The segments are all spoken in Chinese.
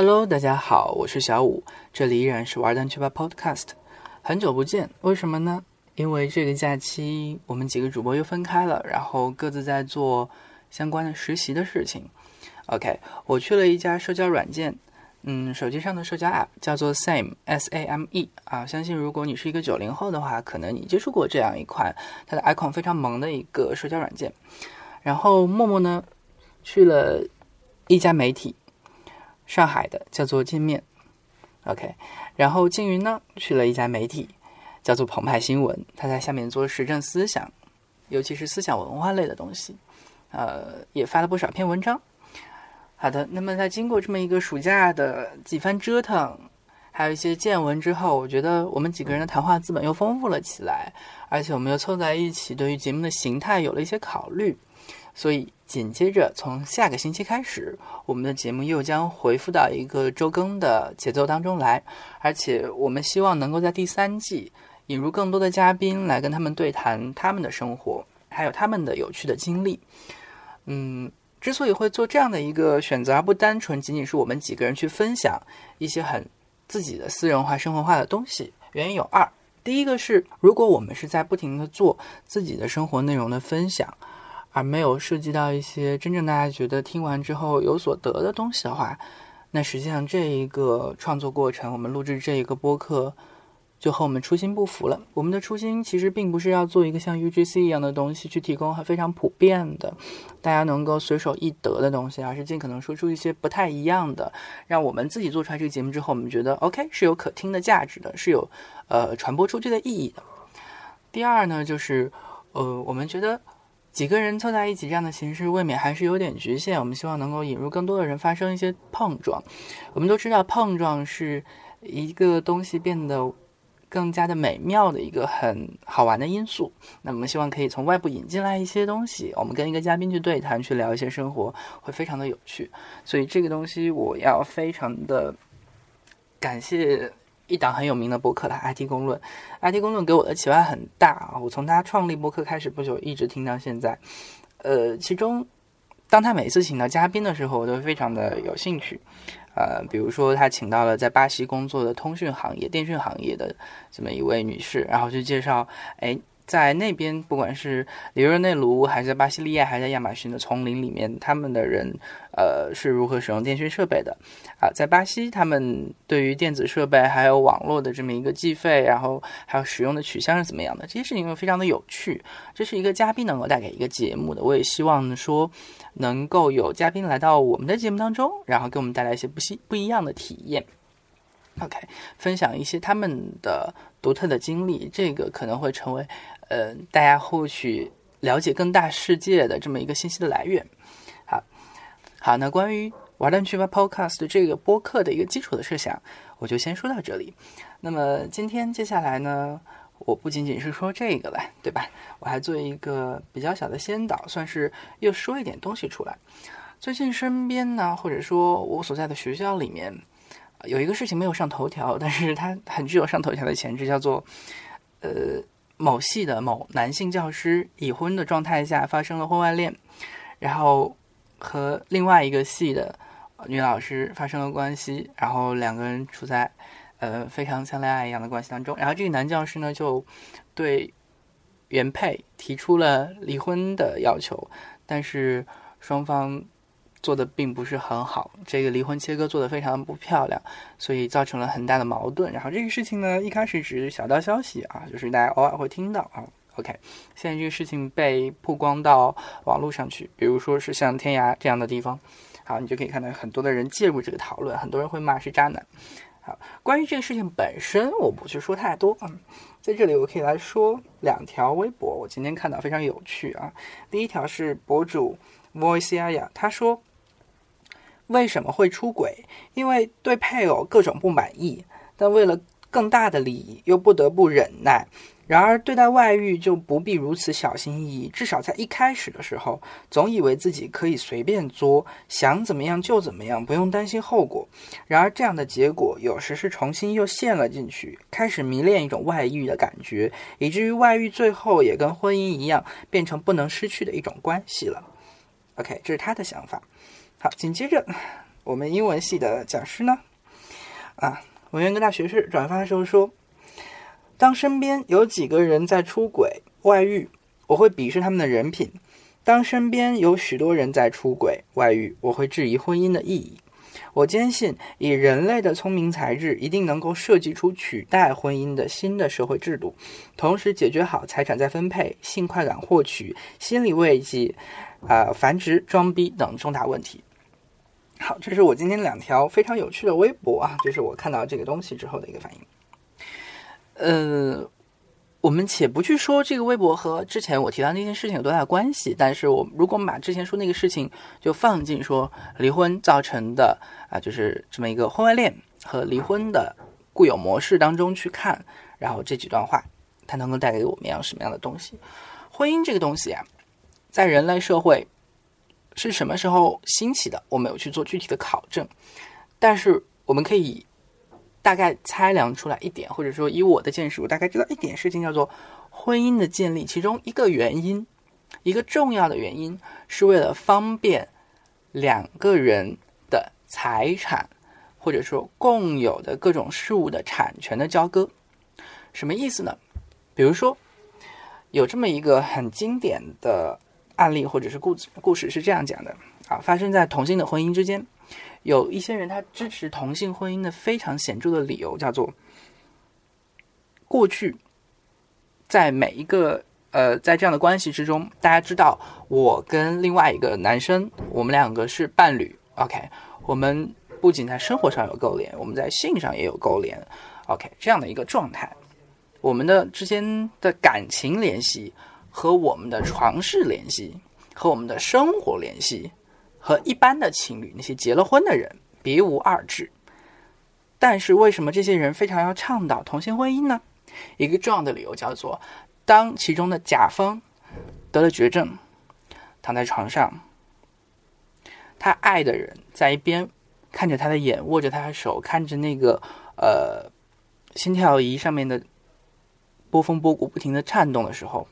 Hello，大家好，我是小五，这里依然是玩蛋去吧 Podcast。很久不见，为什么呢？因为这个假期我们几个主播又分开了，然后各自在做相关的实习的事情。OK，我去了一家社交软件，嗯，手机上的社交 App 叫做 Same，S A M E 啊。相信如果你是一个九零后的话，可能你接触过这样一款它的 icon 非常萌的一个社交软件。然后默默呢去了一家媒体。上海的叫做见面，OK，然后静云呢去了一家媒体，叫做澎湃新闻，他在下面做时政思想，尤其是思想文化类的东西，呃，也发了不少篇文章。好的，那么在经过这么一个暑假的几番折腾，还有一些见闻之后，我觉得我们几个人的谈话资本又丰富了起来，而且我们又凑在一起，对于节目的形态有了一些考虑，所以。紧接着，从下个星期开始，我们的节目又将恢复到一个周更的节奏当中来。而且，我们希望能够在第三季引入更多的嘉宾来跟他们对谈他们的生活，还有他们的有趣的经历。嗯，之所以会做这样的一个选择，而不单纯仅仅是我们几个人去分享一些很自己的私人化、生活化的东西，原因有二：第一个是，如果我们是在不停的做自己的生活内容的分享。而没有涉及到一些真正大家觉得听完之后有所得的东西的话，那实际上这一个创作过程，我们录制这一个播客，就和我们初心不符了。我们的初心其实并不是要做一个像 UGC 一样的东西，去提供非常普遍的、大家能够随手一得的东西，而是尽可能说出一些不太一样的，让我们自己做出来这个节目之后，我们觉得 OK 是有可听的价值的，是有呃传播出去的意义的。第二呢，就是呃，我们觉得。几个人凑在一起这样的形式未免还是有点局限。我们希望能够引入更多的人，发生一些碰撞。我们都知道，碰撞是一个东西变得更加的美妙的一个很好玩的因素。那我们希望可以从外部引进来一些东西，我们跟一个嘉宾去对谈，去聊一些生活，会非常的有趣。所以这个东西我要非常的感谢。一档很有名的博客了，IT 公论。IT 公论给我的启发很大啊！我从他创立博客开始不久，一直听到现在。呃，其中，当他每次请到嘉宾的时候，我都非常的有兴趣。呃，比如说他请到了在巴西工作的通讯行业、电讯行业的这么一位女士，然后就介绍，哎。在那边，不管是里约内卢，还是在巴西利亚，还是在亚马逊的丛林里面，他们的人，呃，是如何使用电讯设备的？啊，在巴西，他们对于电子设备还有网络的这么一个计费，然后还有使用的取向是怎么样的？这些事情会非常的有趣。这是一个嘉宾能够带给一个节目的。我也希望说，能够有嘉宾来到我们的节目当中，然后给我们带来一些不西不一样的体验。OK，分享一些他们的独特的经历，这个可能会成为。呃，大家获取了解更大世界的这么一个信息的来源。好，好，那关于玩蛋趣吧 Podcast 这个播客的一个基础的设想，我就先说到这里。那么今天接下来呢，我不仅仅是说这个了，对吧？我还做一个比较小的先导，算是又说一点东西出来。最近身边呢，或者说我所在的学校里面，有一个事情没有上头条，但是它很具有上头条的潜质，叫做呃。某系的某男性教师已婚的状态下发生了婚外恋，然后和另外一个系的女老师发生了关系，然后两个人处在呃非常像恋爱一样的关系当中。然后这个男教师呢就对原配提出了离婚的要求，但是双方。做的并不是很好，这个离婚切割做的非常不漂亮，所以造成了很大的矛盾。然后这个事情呢，一开始只是小道消息啊，就是大家偶尔会听到啊。OK，现在这个事情被曝光到网络上去，比如说是像天涯这样的地方，好，你就可以看到很多的人介入这个讨论，很多人会骂是渣男。好，关于这个事情本身，我不去说太多。嗯，在这里我可以来说两条微博，我今天看到非常有趣啊。第一条是博主 Voiceaya，他说。为什么会出轨？因为对配偶各种不满意，但为了更大的利益，又不得不忍耐。然而，对待外遇就不必如此小心翼翼。至少在一开始的时候，总以为自己可以随便作，想怎么样就怎么样，不用担心后果。然而，这样的结果有时是重新又陷了进去，开始迷恋一种外遇的感觉，以至于外遇最后也跟婚姻一样，变成不能失去的一种关系了。OK，这是他的想法。好，紧接着我们英文系的讲师呢，啊，文渊哥大学士转发的时候说，当身边有几个人在出轨外遇，我会鄙视他们的人品；当身边有许多人在出轨外遇，我会质疑婚姻的意义。我坚信，以人类的聪明才智，一定能够设计出取代婚姻的新的社会制度，同时解决好财产再分配、性快感获取、心理慰藉、啊繁殖、装逼等重大问题。好，这是我今天两条非常有趣的微博啊，这是我看到这个东西之后的一个反应。呃。我们且不去说这个微博和之前我提到那件事情有多大关系，但是我如果我们把之前说那个事情就放进说离婚造成的啊，就是这么一个婚外恋和离婚的固有模式当中去看，然后这几段话它能够带给我们一样什么样的东西？婚姻这个东西啊，在人类社会是什么时候兴起的？我没有去做具体的考证，但是我们可以。大概猜量出来一点，或者说以我的见识，我大概知道一点事情，叫做婚姻的建立。其中一个原因，一个重要的原因，是为了方便两个人的财产，或者说共有的各种事物的产权的交割。什么意思呢？比如说，有这么一个很经典的案例，或者是故故事是这样讲的啊，发生在同性的婚姻之间。有一些人他支持同性婚姻的非常显著的理由叫做，过去在每一个呃在这样的关系之中，大家知道我跟另外一个男生，我们两个是伴侣，OK，我们不仅在生活上有勾连，我们在性上也有勾连，OK，这样的一个状态，我们的之间的感情联系和我们的床事联系和我们的生活联系。和一般的情侣，那些结了婚的人别无二致。但是为什么这些人非常要倡导同性婚姻呢？一个重要的理由叫做：当其中的甲方得了绝症，躺在床上，他爱的人在一边看着他的眼，握着他的手，看着那个呃心跳仪上面的波峰波谷不停的颤动的时候，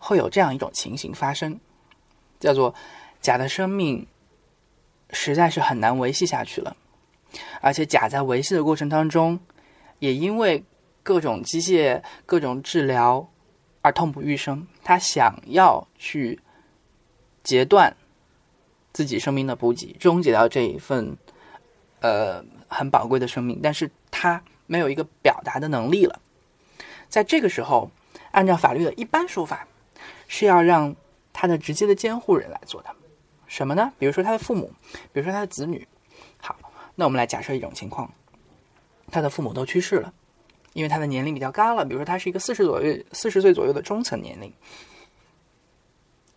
会有这样一种情形发生，叫做。甲的生命实在是很难维系下去了，而且甲在维系的过程当中，也因为各种机械、各种治疗而痛不欲生。他想要去截断自己生命的补给，终结掉这一份呃很宝贵的生命，但是他没有一个表达的能力了。在这个时候，按照法律的一般说法，是要让他的直接的监护人来做的。什么呢？比如说他的父母，比如说他的子女。好，那我们来假设一种情况，他的父母都去世了，因为他的年龄比较高了。比如说他是一个四十左右、四十岁左右的中层年龄，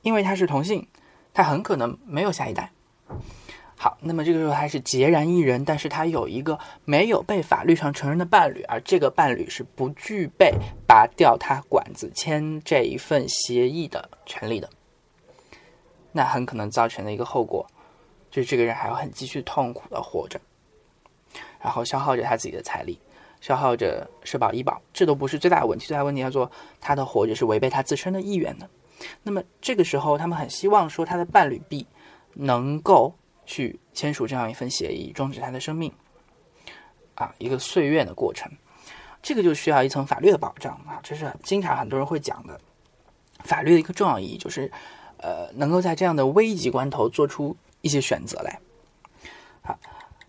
因为他是同性，他很可能没有下一代。好，那么这个时候他是孑然一人，但是他有一个没有被法律上承认的伴侣，而这个伴侣是不具备拔掉他管子、签这一份协议的权利的。那很可能造成的一个后果，就是这个人还要很继续痛苦的活着，然后消耗着他自己的财力，消耗着社保医保，这都不是最大的问题。最大问题叫做他的活着是违背他自身的意愿的。那么这个时候，他们很希望说他的伴侣 B 能够去签署这样一份协议，终止他的生命，啊，一个岁月的过程。这个就需要一层法律的保障啊，这是经常很多人会讲的。法律的一个重要意义就是。呃，能够在这样的危急关头做出一些选择来。好，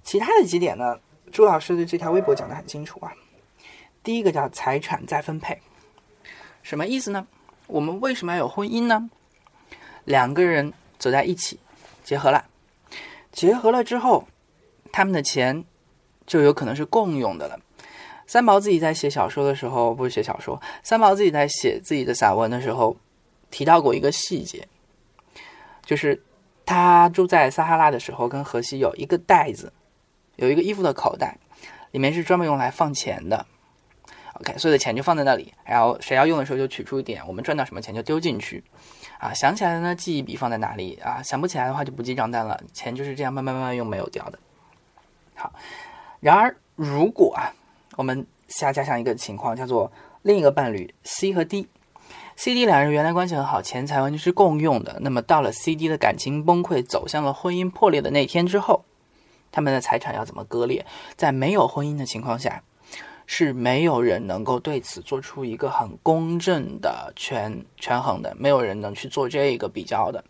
其他的几点呢？朱老师的这条微博讲的很清楚啊。第一个叫财产再分配，什么意思呢？我们为什么要有婚姻呢？两个人走在一起，结合了，结合了之后，他们的钱就有可能是共用的了。三毛自己在写小说的时候，不是写小说，三毛自己在写自己的散文的时候，提到过一个细节。就是他住在撒哈拉的时候，跟荷西有一个袋子，有一个衣服的口袋，里面是专门用来放钱的。OK，所有的钱就放在那里，然后谁要用的时候就取出一点，我们赚到什么钱就丢进去。啊，想起来了呢，记一笔放在哪里啊？想不起来的话就不记账单了。钱就是这样慢慢慢慢用没有掉的。好，然而如果啊，我们下加上一个情况，叫做另一个伴侣 C 和 D。C D 两人原来关系很好，钱财完全是共用的。那么到了 C D 的感情崩溃，走向了婚姻破裂的那天之后，他们的财产要怎么割裂？在没有婚姻的情况下，是没有人能够对此做出一个很公正的权权衡的，没有人能去做这个比较的，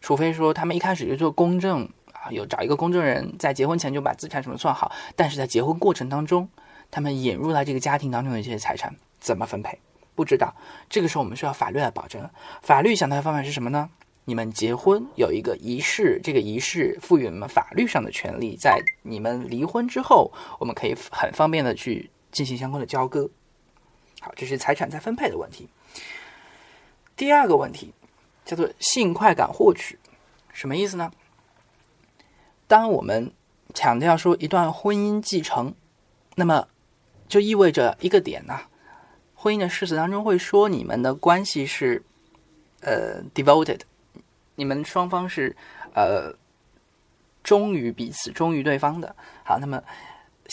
除非说他们一开始就做公证啊，有找一个公证人，在结婚前就把资产什么算好，但是在结婚过程当中，他们引入了这个家庭当中的这些财产怎么分配？不知道，这个时候我们需要法律来保证。法律想到的方法是什么呢？你们结婚有一个仪式，这个仪式赋予你们法律上的权利，在你们离婚之后，我们可以很方便的去进行相关的交割。好，这是财产再分配的问题。第二个问题叫做性快感获取，什么意思呢？当我们强调说一段婚姻继承，那么就意味着一个点呢。婚姻的誓词当中会说，你们的关系是，呃，devoted，你们双方是呃忠于彼此、忠于对方的。好，那么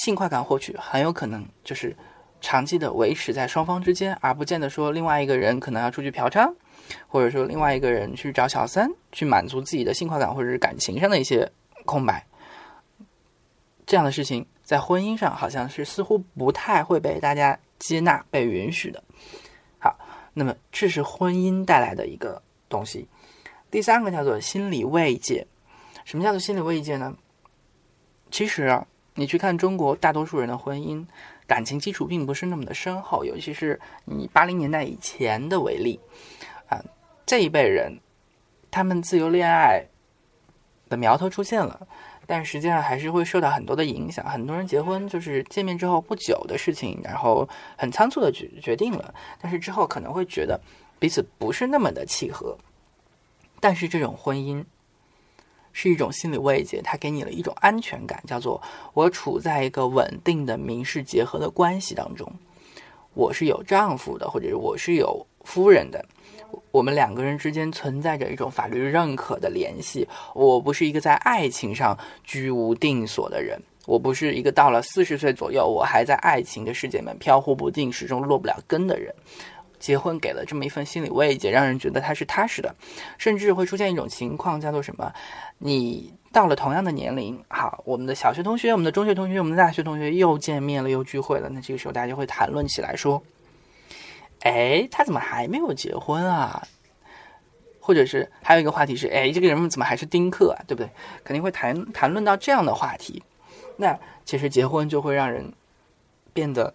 性快感获取很有可能就是长期的维持在双方之间，而不见得说另外一个人可能要出去嫖娼，或者说另外一个人去找小三，去满足自己的性快感或者是感情上的一些空白。这样的事情在婚姻上好像是似乎不太会被大家。接纳被允许的，好，那么这是婚姻带来的一个东西。第三个叫做心理慰藉。什么叫做心理慰藉呢？其实啊，你去看中国大多数人的婚姻，感情基础并不是那么的深厚，尤其是以八零年代以前的为例啊，这一辈人，他们自由恋爱的苗头出现了。但实际上还是会受到很多的影响。很多人结婚就是见面之后不久的事情，然后很仓促的决决定了，但是之后可能会觉得彼此不是那么的契合。但是这种婚姻是一种心理慰藉，它给你了一种安全感，叫做我处在一个稳定的民事结合的关系当中，我是有丈夫的，或者是我是有夫人的。我们两个人之间存在着一种法律认可的联系。我不是一个在爱情上居无定所的人，我不是一个到了四十岁左右，我还在爱情的世界里面飘忽不定，始终落不了根的人。结婚给了这么一份心理慰藉，让人觉得他是踏实的。甚至会出现一种情况，叫做什么？你到了同样的年龄，好，我们的小学同学、我们的中学同学、我们的大学同学又见面了，又聚会了。那这个时候大家就会谈论起来说。哎，他怎么还没有结婚啊？或者是还有一个话题是，哎，这个人怎么还是丁克啊？对不对？肯定会谈谈论到这样的话题。那其实结婚就会让人变得，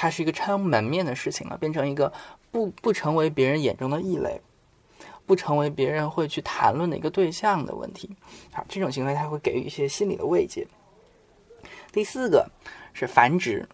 它是一个撑门面的事情了，变成一个不不成为别人眼中的异类，不成为别人会去谈论的一个对象的问题。好，这种行为它会给予一些心理的慰藉。第四个是繁殖。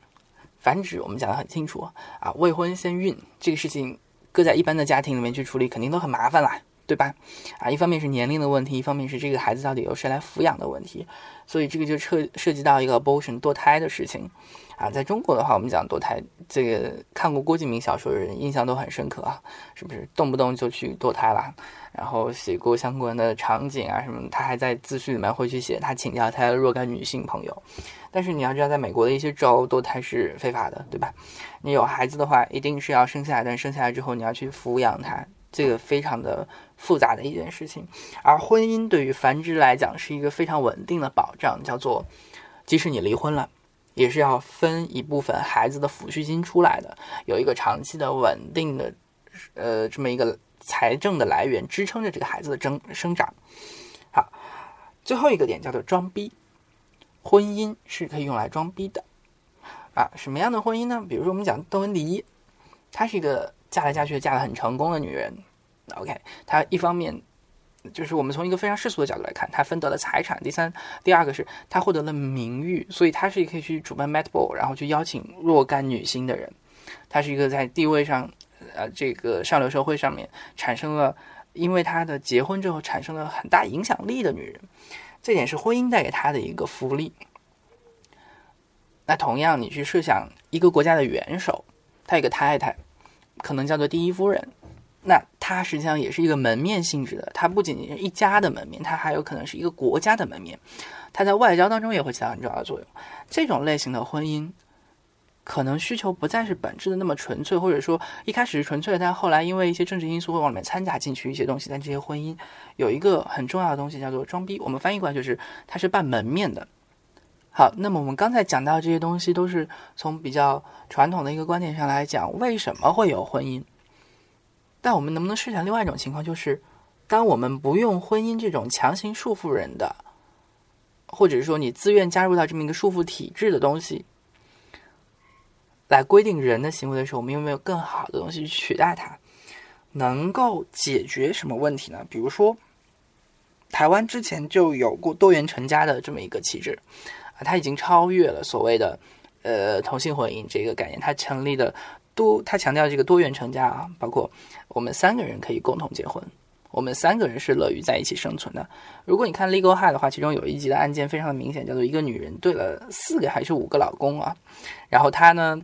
繁殖我们讲的很清楚啊，未婚先孕这个事情，搁在一般的家庭里面去处理，肯定都很麻烦啦，对吧？啊，一方面是年龄的问题，一方面是这个孩子到底由谁来抚养的问题，所以这个就涉涉及到一个 abortion 堕胎的事情。啊，在中国的话，我们讲堕胎，这个看过郭敬明小说的人印象都很深刻啊，是不是动不动就去堕胎了？然后写过相关的场景啊什么，他还在自序里面会去写他请教他的若干女性朋友。但是你要知道，在美国的一些州堕胎是非法的，对吧？你有孩子的话，一定是要生下来，但生下来之后你要去抚养他，这个非常的复杂的一件事情。而婚姻对于繁殖来讲是一个非常稳定的保障，叫做即使你离婚了。也是要分一部分孩子的抚恤金出来的，有一个长期的稳定的，呃，这么一个财政的来源支撑着这个孩子的生生长。好，最后一个点叫做装逼，婚姻是可以用来装逼的啊。什么样的婚姻呢？比如说我们讲邓文迪，他是一个嫁来嫁去嫁得很成功的女人。OK，她一方面。就是我们从一个非常世俗的角度来看，她分得了财产。第三，第二个是她获得了名誉，所以她是可以去主办 Met Ball，然后去邀请若干女星的人。她是一个在地位上，呃，这个上流社会上面产生了，因为她的结婚之后产生了很大影响力的女人。这点是婚姻带给她的一个福利。那同样，你去设想一个国家的元首，他有个太太，可能叫做第一夫人。那它实际上也是一个门面性质的，它不仅仅是一家的门面，它还有可能是一个国家的门面，它在外交当中也会起到很重要的作用。这种类型的婚姻，可能需求不再是本质的那么纯粹，或者说一开始是纯粹的，但后来因为一些政治因素会往里面掺杂进去一些东西。但这些婚姻有一个很重要的东西叫做装逼，我们翻译过来就是它是办门面的。好，那么我们刚才讲到这些东西都是从比较传统的一个观点上来讲，为什么会有婚姻？但我们能不能设想另外一种情况，就是当我们不用婚姻这种强行束缚人的，或者是说你自愿加入到这么一个束缚体制的东西？来规定人的行为的时候，我们有没有更好的东西去取代它？能够解决什么问题呢？比如说，台湾之前就有过多元成家的这么一个旗帜啊，他已经超越了所谓的呃同性婚姻这个概念，他成立的多，他强调这个多元成家啊，包括我们三个人可以共同结婚，我们三个人是乐于在一起生存的。如果你看《Legal High》的话，其中有一集的案件非常的明显，叫做一个女人对了四个还是五个老公啊，然后她呢？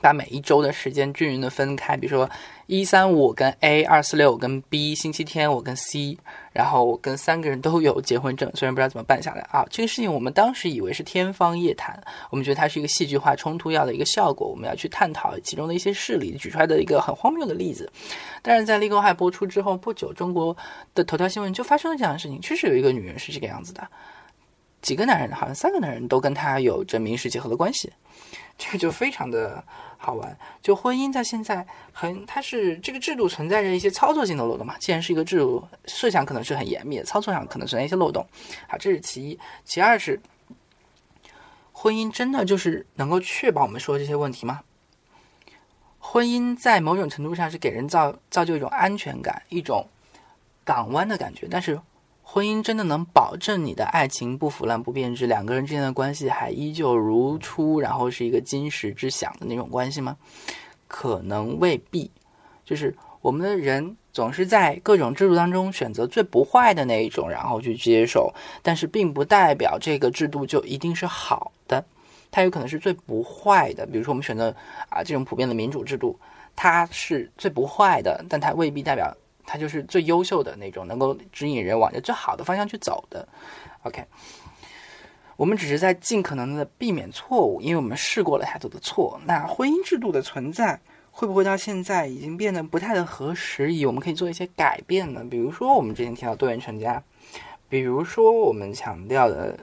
把每一周的时间均匀的分开，比如说一三五跟 A，二四六跟 B，星期天我跟 C，然后我跟三个人都有结婚证，虽然不知道怎么办下来啊。这个事情我们当时以为是天方夜谭，我们觉得它是一个戏剧化冲突要的一个效果，我们要去探讨其中的一些事例，举出来的一个很荒谬的例子。但是在《立功害》播出之后不久，中国的头条新闻就发生了这样的事情，确实有一个女人是这个样子的，几个男人好像三个男人都跟她有着民事结合的关系。这个就非常的好玩。就婚姻在现在很，它是这个制度存在着一些操作性的漏洞嘛？既然是一个制度，设想可能是很严密的，操作上可能存在一些漏洞。好，这是其一。其二是，婚姻真的就是能够确保我们说这些问题吗？婚姻在某种程度上是给人造造就一种安全感，一种港湾的感觉，但是。婚姻真的能保证你的爱情不腐烂不变质，两个人之间的关系还依旧如初，然后是一个金石之响的那种关系吗？可能未必。就是我们的人总是在各种制度当中选择最不坏的那一种，然后去接受，但是并不代表这个制度就一定是好的，它有可能是最不坏的。比如说我们选择啊这种普遍的民主制度，它是最不坏的，但它未必代表。它就是最优秀的那种，能够指引人往着最好的方向去走的。OK，我们只是在尽可能的避免错误，因为我们试过了太多的错。那婚姻制度的存在会不会到现在已经变得不太的合时宜？我们可以做一些改变呢？比如说我们之前提到多元成家，比如说我们强调的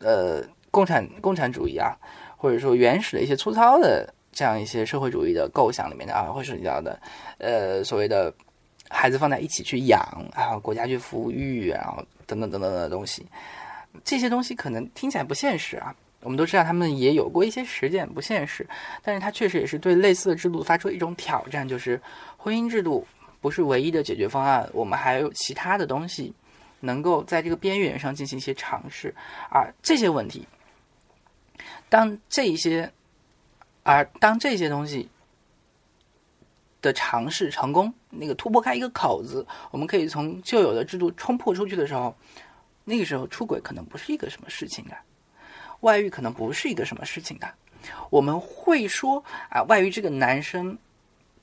呃共产共产主义啊，或者说原始的一些粗糙的这样一些社会主义的构想里面的啊，会涉及到的呃所谓的。孩子放在一起去养，然后国家去抚育，然后等等等等的东西，这些东西可能听起来不现实啊。我们都知道他们也有过一些实践，不现实，但是它确实也是对类似的制度发出一种挑战，就是婚姻制度不是唯一的解决方案，我们还有其他的东西能够在这个边缘上进行一些尝试。而这些问题，当这一些，而当这些东西。的尝试成功，那个突破开一个口子，我们可以从旧有的制度冲破出去的时候，那个时候出轨可能不是一个什么事情的，外遇可能不是一个什么事情的。我们会说啊，外遇这个男生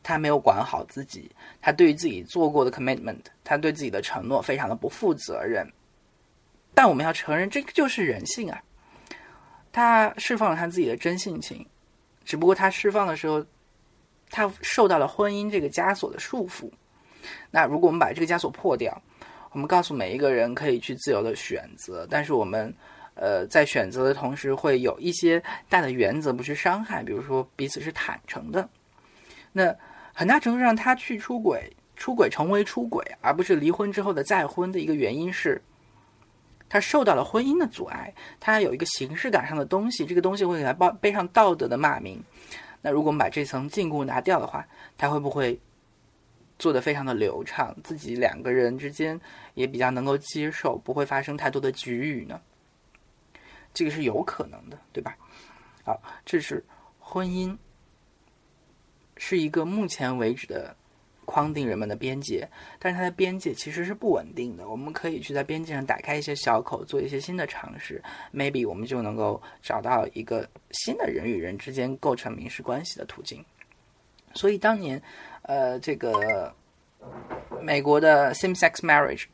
他没有管好自己，他对于自己做过的 commitment，他对自己的承诺非常的不负责任。但我们要承认，这个就是人性啊，他释放了他自己的真性情，只不过他释放的时候。他受到了婚姻这个枷锁的束缚。那如果我们把这个枷锁破掉，我们告诉每一个人可以去自由的选择，但是我们，呃，在选择的同时会有一些大的原则不去伤害，比如说彼此是坦诚的。那很大程度上，他去出轨，出轨成为出轨，而不是离婚之后的再婚的一个原因是，他受到了婚姻的阻碍，他有一个形式感上的东西，这个东西会给他背背上道德的骂名。那如果我们把这层禁锢拿掉的话，他会不会做的非常的流畅？自己两个人之间也比较能够接受，不会发生太多的局域呢？这个是有可能的，对吧？好，这是婚姻是一个目前为止的。框定人们的边界，但是它的边界其实是不稳定的。我们可以去在边界上打开一些小口，做一些新的尝试，maybe 我们就能够找到一个新的人与人之间构成民事关系的途径。所以当年，呃，这个美国的 same-sex marriage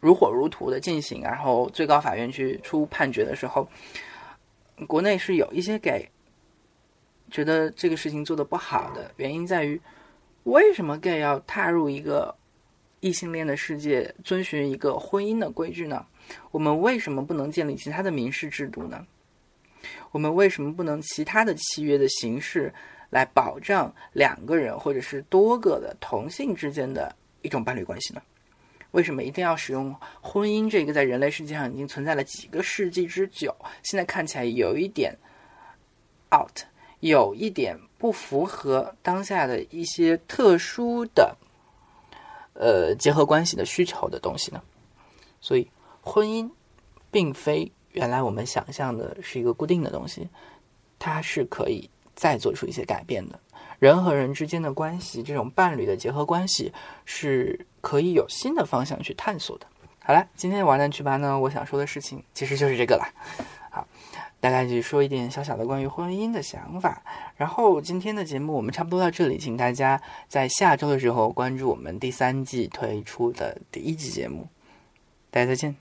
如火如荼的进行，然后最高法院去出判决的时候，国内是有一些给觉得这个事情做的不好的原因在于，为什么 gay 要踏入一个异性恋的世界，遵循一个婚姻的规矩呢？我们为什么不能建立其他的民事制度呢？我们为什么不能其他的契约的形式来保障两个人或者是多个的同性之间的一种伴侣关系呢？为什么一定要使用婚姻这个在人类世界上已经存在了几个世纪之久，现在看起来有一点 out，有一点不符合当下的一些特殊的呃结合关系的需求的东西呢？所以，婚姻并非原来我们想象的是一个固定的东西，它是可以再做出一些改变的。人和人之间的关系，这种伴侣的结合关系，是可以有新的方向去探索的。好了，今天的玩蛋去吧呢，我想说的事情其实就是这个了。大概就说一点小小的关于婚姻的想法。然后今天的节目我们差不多到这里，请大家在下周的时候关注我们第三季推出的第一季节目。大家再见。